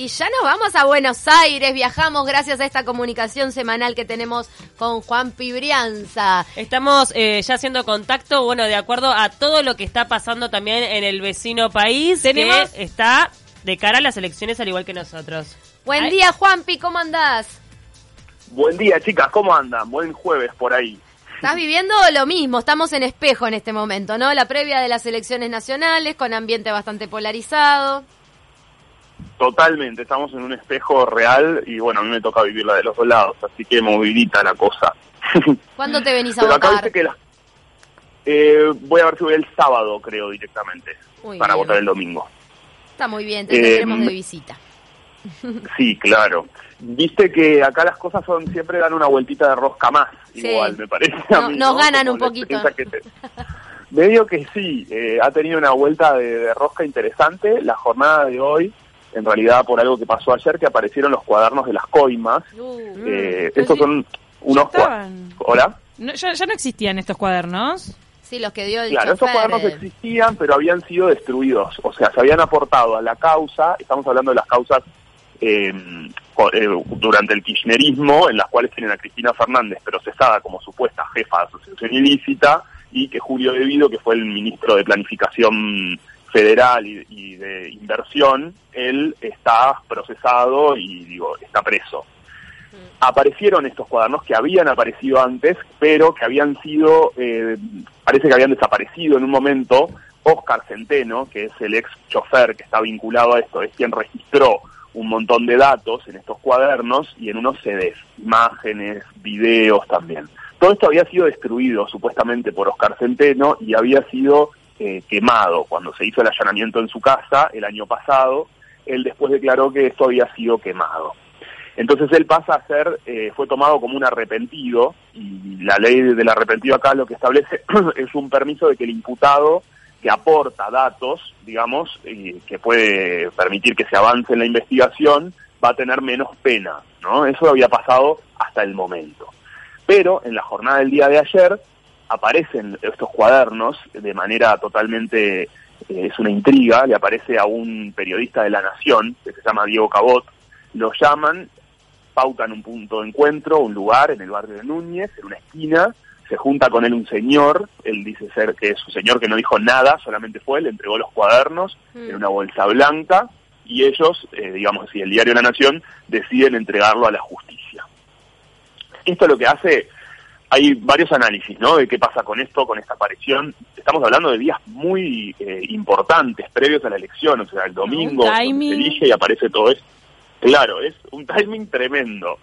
Y ya nos vamos a Buenos Aires, viajamos gracias a esta comunicación semanal que tenemos con Juan Pibrianza. Estamos eh, ya haciendo contacto, bueno, de acuerdo a todo lo que está pasando también en el vecino país, ¿Tenemos? que está de cara a las elecciones al igual que nosotros. Buen Ay. día, Juanpi, ¿cómo andás? Buen día, chicas, ¿cómo andan? Buen jueves por ahí. Estás viviendo lo mismo, estamos en espejo en este momento, ¿no? La previa de las elecciones nacionales, con ambiente bastante polarizado. Totalmente, estamos en un espejo real y bueno, a mí me toca vivirla de los dos lados, así que movilita la cosa. ¿Cuándo te venís a Pero acá votar? dice que la- eh, voy a ver si voy el sábado, creo, directamente, Muy para bien. votar el domingo. Está muy bien, te Eh, tendremos de m- visita. Sí, claro. Viste que acá las cosas son siempre dan una vueltita de rosca más, Sí. igual, me parece No- a mí. nos ¿no? ganan Como un poquito. te- Medio que sí, eh, ha tenido una vuelta de, de rosca interesante. La jornada de hoy, en realidad por algo que pasó ayer, que aparecieron los cuadernos de las coimas. Uh, Eh, pero estos sí, son unos cuadernos. ¿Hola? No, ya, ya no existían estos cuadernos. sí, los que dio el Claro, estos cuadernos eh, existían, pero habían sido destruidos. O sea, se habían aportado a la causa, estamos hablando de las causas eh, co- eh, durante el kirchnerismo, en las cuales tienen a Cristina Fernández procesada como supuesta jefa de asociación ilícita, y que Julio Devido, que fue el ministro de Planificación Federal y, y de Inversión, él está procesado y, digo, está preso aparecieron estos cuadernos que habían aparecido antes, pero que habían sido, eh, parece que habían desaparecido en un momento. Oscar Centeno, que es el ex chofer que está vinculado a esto, es quien registró un montón de datos en estos cuadernos y en unos CDs, imágenes, videos también. Todo esto había sido destruido supuestamente por Oscar Centeno y había sido eh, quemado cuando se hizo el allanamiento en su casa el año pasado. Él después declaró que esto había sido quemado. Entonces él pasa a ser, eh, fue tomado como un arrepentido y la ley del arrepentido acá lo que establece es un permiso de que el imputado que aporta datos, digamos, y que puede permitir que se avance en la investigación, va a tener menos pena, ¿no? Eso había pasado hasta el momento. Pero en la jornada del día de ayer aparecen estos cuadernos de manera totalmente, eh, es una intriga, le aparece a un periodista de La Nación, que se llama Diego Cabot, lo llaman pautan un punto de encuentro, un lugar en el barrio de Núñez, en una esquina, se junta con él un señor, él dice ser que es un señor que no dijo nada, solamente fue, le entregó los cuadernos Mm. en una bolsa blanca y ellos, eh, digamos así, el diario La Nación, deciden entregarlo a la justicia. Esto lo que hace, hay varios análisis, ¿no? De qué pasa con esto, con esta aparición. Estamos hablando de días muy eh, importantes, previos a la elección, o sea, el domingo se elige y aparece todo esto. Claro, es un timing tremendo.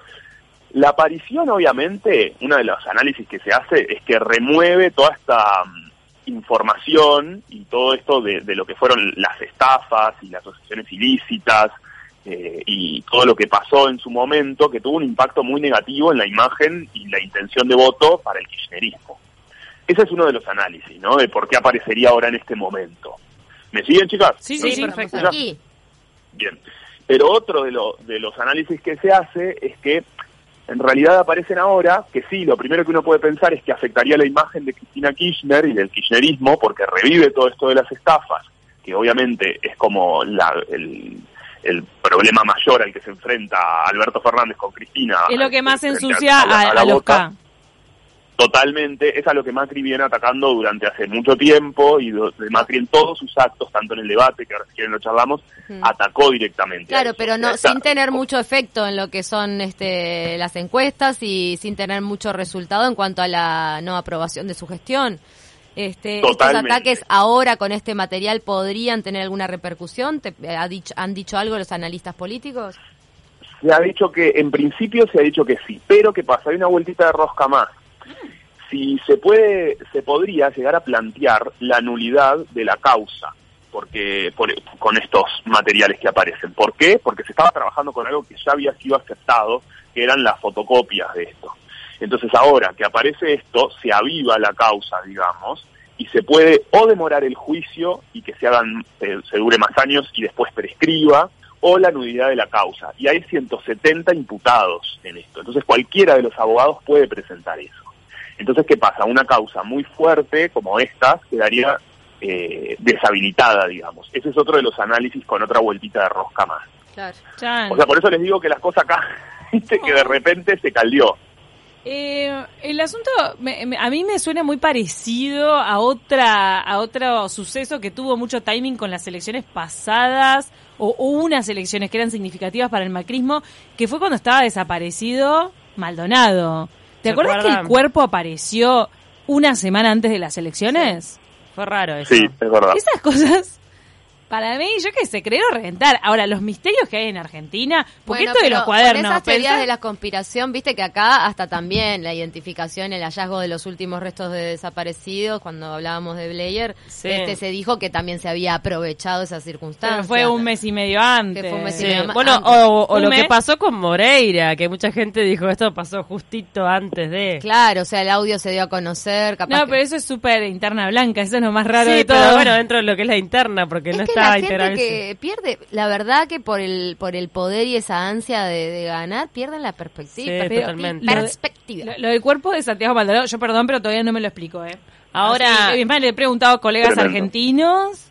La aparición, obviamente, uno de los análisis que se hace es que remueve toda esta mm, información y todo esto de, de lo que fueron las estafas y las asociaciones ilícitas eh, y todo lo que pasó en su momento, que tuvo un impacto muy negativo en la imagen y la intención de voto para el kirchnerismo. Ese es uno de los análisis, ¿no? De por qué aparecería ahora en este momento. ¿Me siguen, chicas? Sí, sí, perfecto. aquí. Bien. Pero otro de, lo- de los análisis que se hace es que en realidad aparecen ahora que sí, lo primero que uno puede pensar es que afectaría la imagen de Cristina Kirchner y del kirchnerismo porque revive todo esto de las estafas, que obviamente es como la- el, el problema mayor al que se enfrenta Alberto Fernández con Cristina. Es lo que más ensucia a la- a, los boca. K. Totalmente, es a lo que Macri viene atacando durante hace mucho tiempo y Macri en todos sus actos, tanto en el debate, que ahora si quieren lo charlamos, atacó directamente. Claro, pero no sin tener mucho efecto en lo que son este, las encuestas y sin tener mucho resultado en cuanto a la no aprobación de su gestión. Este, estos ataques ahora con este material podrían tener alguna repercusión. ¿Te, ha dicho, ¿Han dicho algo los analistas políticos? Se ha dicho que, en principio se ha dicho que sí, pero ¿qué pasa? Hay una vueltita de rosca más. Si se puede, se podría llegar a plantear la nulidad de la causa porque por- con estos materiales que aparecen. ¿Por qué? Porque se estaba trabajando con algo que ya había sido aceptado, que eran las fotocopias de esto. Entonces ahora que aparece esto, se aviva la causa, digamos, y se puede o demorar el juicio y que se hagan, se, se dure más años y después prescriba, o la nulidad de la causa. Y hay 170 imputados en esto. Entonces cualquiera de los abogados puede presentar eso. Entonces, ¿qué pasa? Una causa muy fuerte como esta quedaría eh, deshabilitada, digamos. Ese es otro de los análisis con otra vueltita de rosca más. Claro. O sea, por eso les digo que las cosas acá, que de repente se caldeó. Eh, el asunto me- me- a mí me suena muy parecido a otra a otro suceso que tuvo mucho timing con las elecciones pasadas o, o unas elecciones que eran significativas para el macrismo, que fue cuando estaba desaparecido Maldonado. ¿Te ¿Se acuerdas que el cuerpo apareció una semana antes de las elecciones? Fue raro eso. Sí, es verdad. Esas cosas, para mí, yo qué sé, creo reventar. Ahora, los misterios que hay en Argentina, porque Bueno, esto de los cuadernos, con esas teorías pensá- de la conspiración, viste que acá hasta también la identificación, el hallazgo de los últimos restos de desaparecidos, cuando hablábamos de Blair, Sí. este se dijo que también se había aprovechado esa circunstancia. pero fue un mes y medio antes. Que fue un mes y Sí, medio ma- Bueno, antes. o, o lo mes. que pasó con Moreira, que mucha gente dijo esto pasó justito antes de. Claro, o sea, el audio se dio a conocer, capaz No, que- pero eso es súper interna blanca, eso es lo más raro sí, de todo. pero bueno, dentro de lo que es la interna, porque es no que está la gente que pierde, la verdad que por el por el poder y esa ansia de, de ganar, pierden la perspectiva. Sí, totalmente. Perspectiva. Lo, lo del cuerpo de Santiago Maldonado, yo perdón, pero todavía no me lo explico, ¿eh? Ahora- Así, más, le he preguntado a colegas Tremendo. argentinos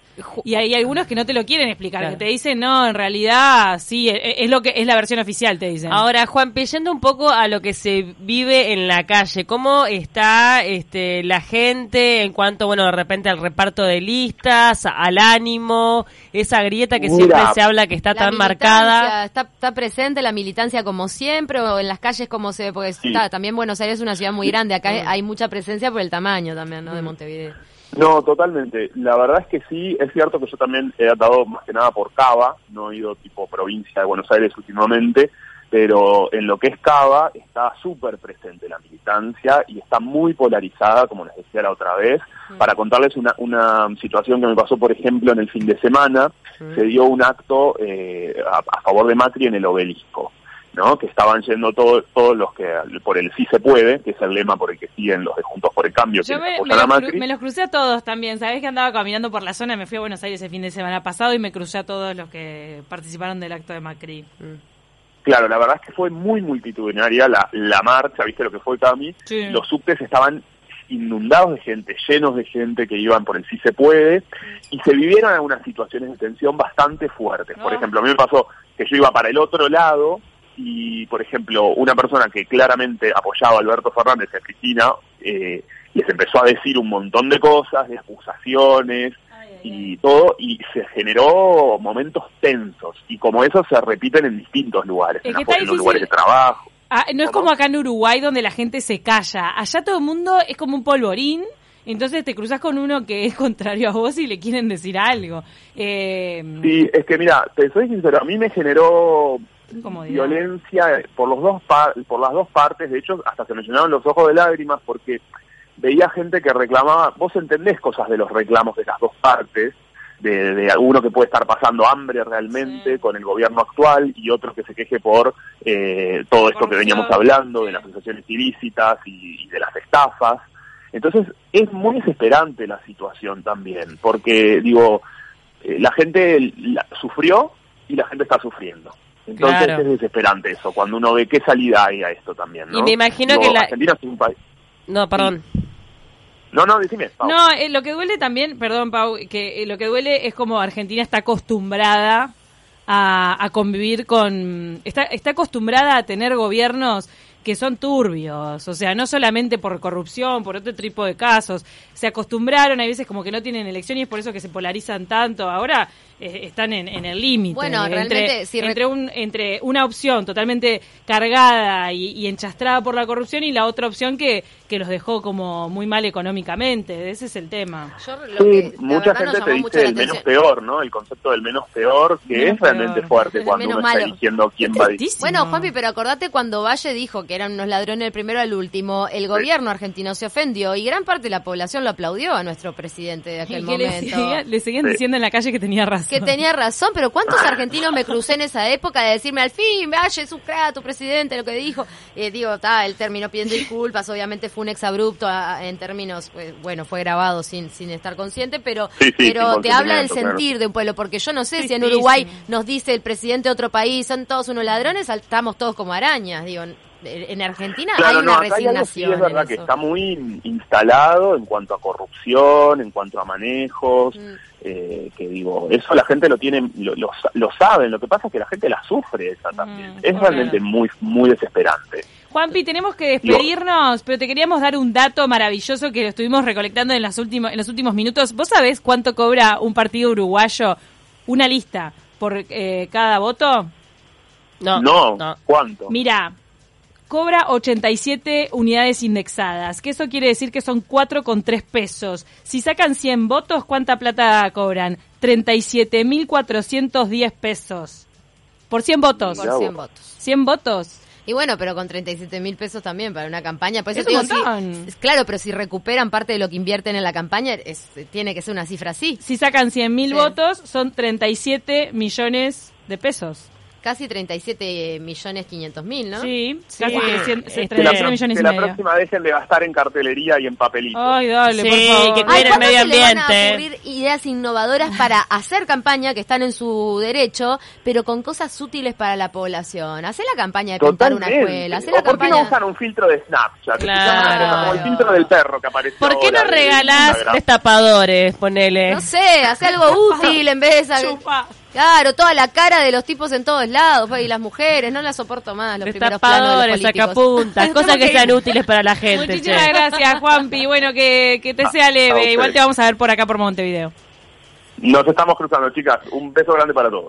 y hay algunos que no te lo quieren explicar, Claro. que te dicen, no, en realidad, sí, e- es, lo que es la versión oficial, te dicen. Ahora, Juan, yendo un poco a lo que se vive en la calle, ¿cómo está este, la gente en cuanto, bueno, de repente al reparto de listas, al ánimo, esa grieta que Mira, siempre se habla que está tan marcada? Está, está presente la militancia como siempre o en las calles como se ve, porque Sí. está, también Buenos Aires es una ciudad muy grande, acá Mm. hay mucha presencia por el tamaño también, ¿no? De Montevideo. No, totalmente. La verdad es que sí, es cierto que yo también he atado más que nada por Cava, no he ido tipo provincia de Buenos Aires últimamente, pero en lo que es Cava está súper presente la militancia y está muy polarizada, como les decía la otra vez. Para contarles una, una situación que me pasó, por ejemplo, en el fin de semana, se dio un acto eh, a, a favor de Macri en el obelisco. ¿No? que estaban yendo todos todos los que por el sí se puede, que es el lema por el que siguen los de Juntos por el Cambio, Yo que me, me los, cru- me los crucé a todos también. Sabés que andaba caminando por la zona, me fui a Buenos Aires el fin de semana pasado y me crucé a todos los que participaron del acto de Macri. Claro, la verdad es que fue muy multitudinaria la, la marcha, viste lo que fue Cami. Sí. Los subtes estaban inundados de gente, llenos de gente que iban por el sí se puede, y se vivieron algunas situaciones de tensión bastante fuertes. Por Ah. ejemplo, a mí me pasó que yo iba para el otro lado y, por ejemplo, una persona que claramente apoyaba a Alberto Fernández a Cristina, eh, les empezó a decir un montón de cosas, de acusaciones, y todo, y se generó momentos tensos, y como eso se repiten en distintos lugares, Es en, la- en los lugares de trabajo. Ah, no es como acá en Uruguay donde la gente se calla. Allá todo el mundo es como un polvorín. Entonces te cruzas con uno que es contrario a vos y le quieren decir algo. Eh, Sí, es que mira, te soy sincero, a mí me generó. Violencia por los dos por las dos partes, de hecho hasta se me llenaron los ojos de lágrimas porque veía gente que reclamaba, vos entendés cosas de los reclamos de las dos partes, de, de alguno que puede estar pasando hambre realmente Sí. con el gobierno actual y otro que se queje por eh, todo esto que veníamos hablando, de las asociaciones ilícitas y, y de las estafas. Entonces es muy desesperante la situación también, porque digo, eh, la gente la- sufrió y la gente está sufriendo. Entonces Claro. es desesperante eso, cuando uno ve qué salida hay a esto también. ¿no? Y me imagino Digo, que la- Argentina es un país... No, perdón. No, no, decime. Pau. No, eh, lo que duele también, perdón Pau, que eh, lo que duele es como Argentina está acostumbrada a, a convivir con... Está, está acostumbrada a tener gobiernos que son turbios, o sea, no solamente por corrupción, por otro tipo de casos. Se acostumbraron, hay veces como que no tienen elección y es por eso que se polarizan tanto. Ahora eh, están en, en el límite. Bueno, entre, realmente, si re- entre, un, entre una opción totalmente cargada y, y enchastrada por la corrupción y la otra opción que, que los dejó como muy mal económicamente. Ese es el tema. Yo lo Sí, que, mucha gente te dice el menos peor, ¿no? El concepto del menos peor, que Menos es realmente peor. fuerte El cuando uno está eligiendo quién va a Tristísimo. Bueno, Juanpi, pero acordate cuando Valle dijo que eran unos ladrones del primero al último, el gobierno argentino se ofendió y gran parte de la población lo aplaudió a nuestro presidente de Y aquel le, momento. seguía- le seguían Sí. diciendo en la calle que tenía razón. Que tenía razón, pero ¿cuántos argentinos me crucé en esa época de decirme al fin, Valle es un crack, tu presidente, lo que dijo? Eh, digo, está, él terminó pidiendo disculpas, obviamente fue un exabrupto a- a- en términos, pues, bueno, fue grabado sin, sin estar consciente, pero, Sí, sí, pero te habla del claro. sentir de un pueblo, porque yo no sé si en. Uruguay nos dice el presidente de otro país, son todos unos ladrones, estamos todos como arañas, digo. En Argentina Claro, hay no, una acá hay sí, resignación. es verdad en que está muy instalado en cuanto a corrupción, en cuanto a manejos. Mm. Eh, que digo, eso la gente lo tiene, lo, lo, lo saben, lo que pasa es que la gente la sufre esa también. Mm, es claro. realmente muy, muy desesperante. Juanpi, tenemos que despedirnos, pero te queríamos dar un dato maravilloso que lo estuvimos recolectando en, las últimos, en los últimos minutos. ¿Vos sabés cuánto cobra un partido uruguayo, una lista, por eh, cada voto? No, No, no. ¿cuánto? Mira, cobra 87 unidades indexadas, que eso quiere decir que son 4,3 pesos. Si sacan 100 votos, ¿cuánta plata cobran? 37.410 pesos. Por 100 votos. Por Mirá 100 vos. votos. 100 votos. Y bueno, pero con 37 mil pesos también para una campaña. Por eso Es digo, si- claro, pero si recuperan parte de lo que invierten en la campaña, es, tiene que ser una cifra así. Si sacan 100.000 Sí. votos, son 37 millones de pesos. Casi 37 millones 500 mil, ¿no? Sí, Sí. casi 300, Este, Que la, 37 pro- millones que y la medio. próxima gastar en cartelería y en papelitos. Ay, dale, Sí, por favor. que Ay, cuiden el ¿cuándo medio se le van a ambiente. ocurrir ideas innovadoras para hacer campaña que están en su derecho, pero con cosas útiles para la población? Hacer la campaña de pintar una Totalmente. escuela, hacer ¿O la ¿Por qué no campaña... usan un filtro de Snapchat? Que se llama una Claro. cosa Como el filtro del perro que apareció ¿Por qué no ahora de regalás Instagram. destapadores? Ponele. No sé, hacer algo útil en vez de. Chupa. Claro, toda la cara de los tipos en todos lados, pues, y las mujeres, no las soporto más, los primeros planos de los sacapuntas, cosas que sean útiles para la gente. Muchísimas che. gracias, Juanpi. Bueno, que, que te sea a leve. Igual te vamos a ver por acá por Montevideo. Nos estamos cruzando, chicas. Un beso grande para todos.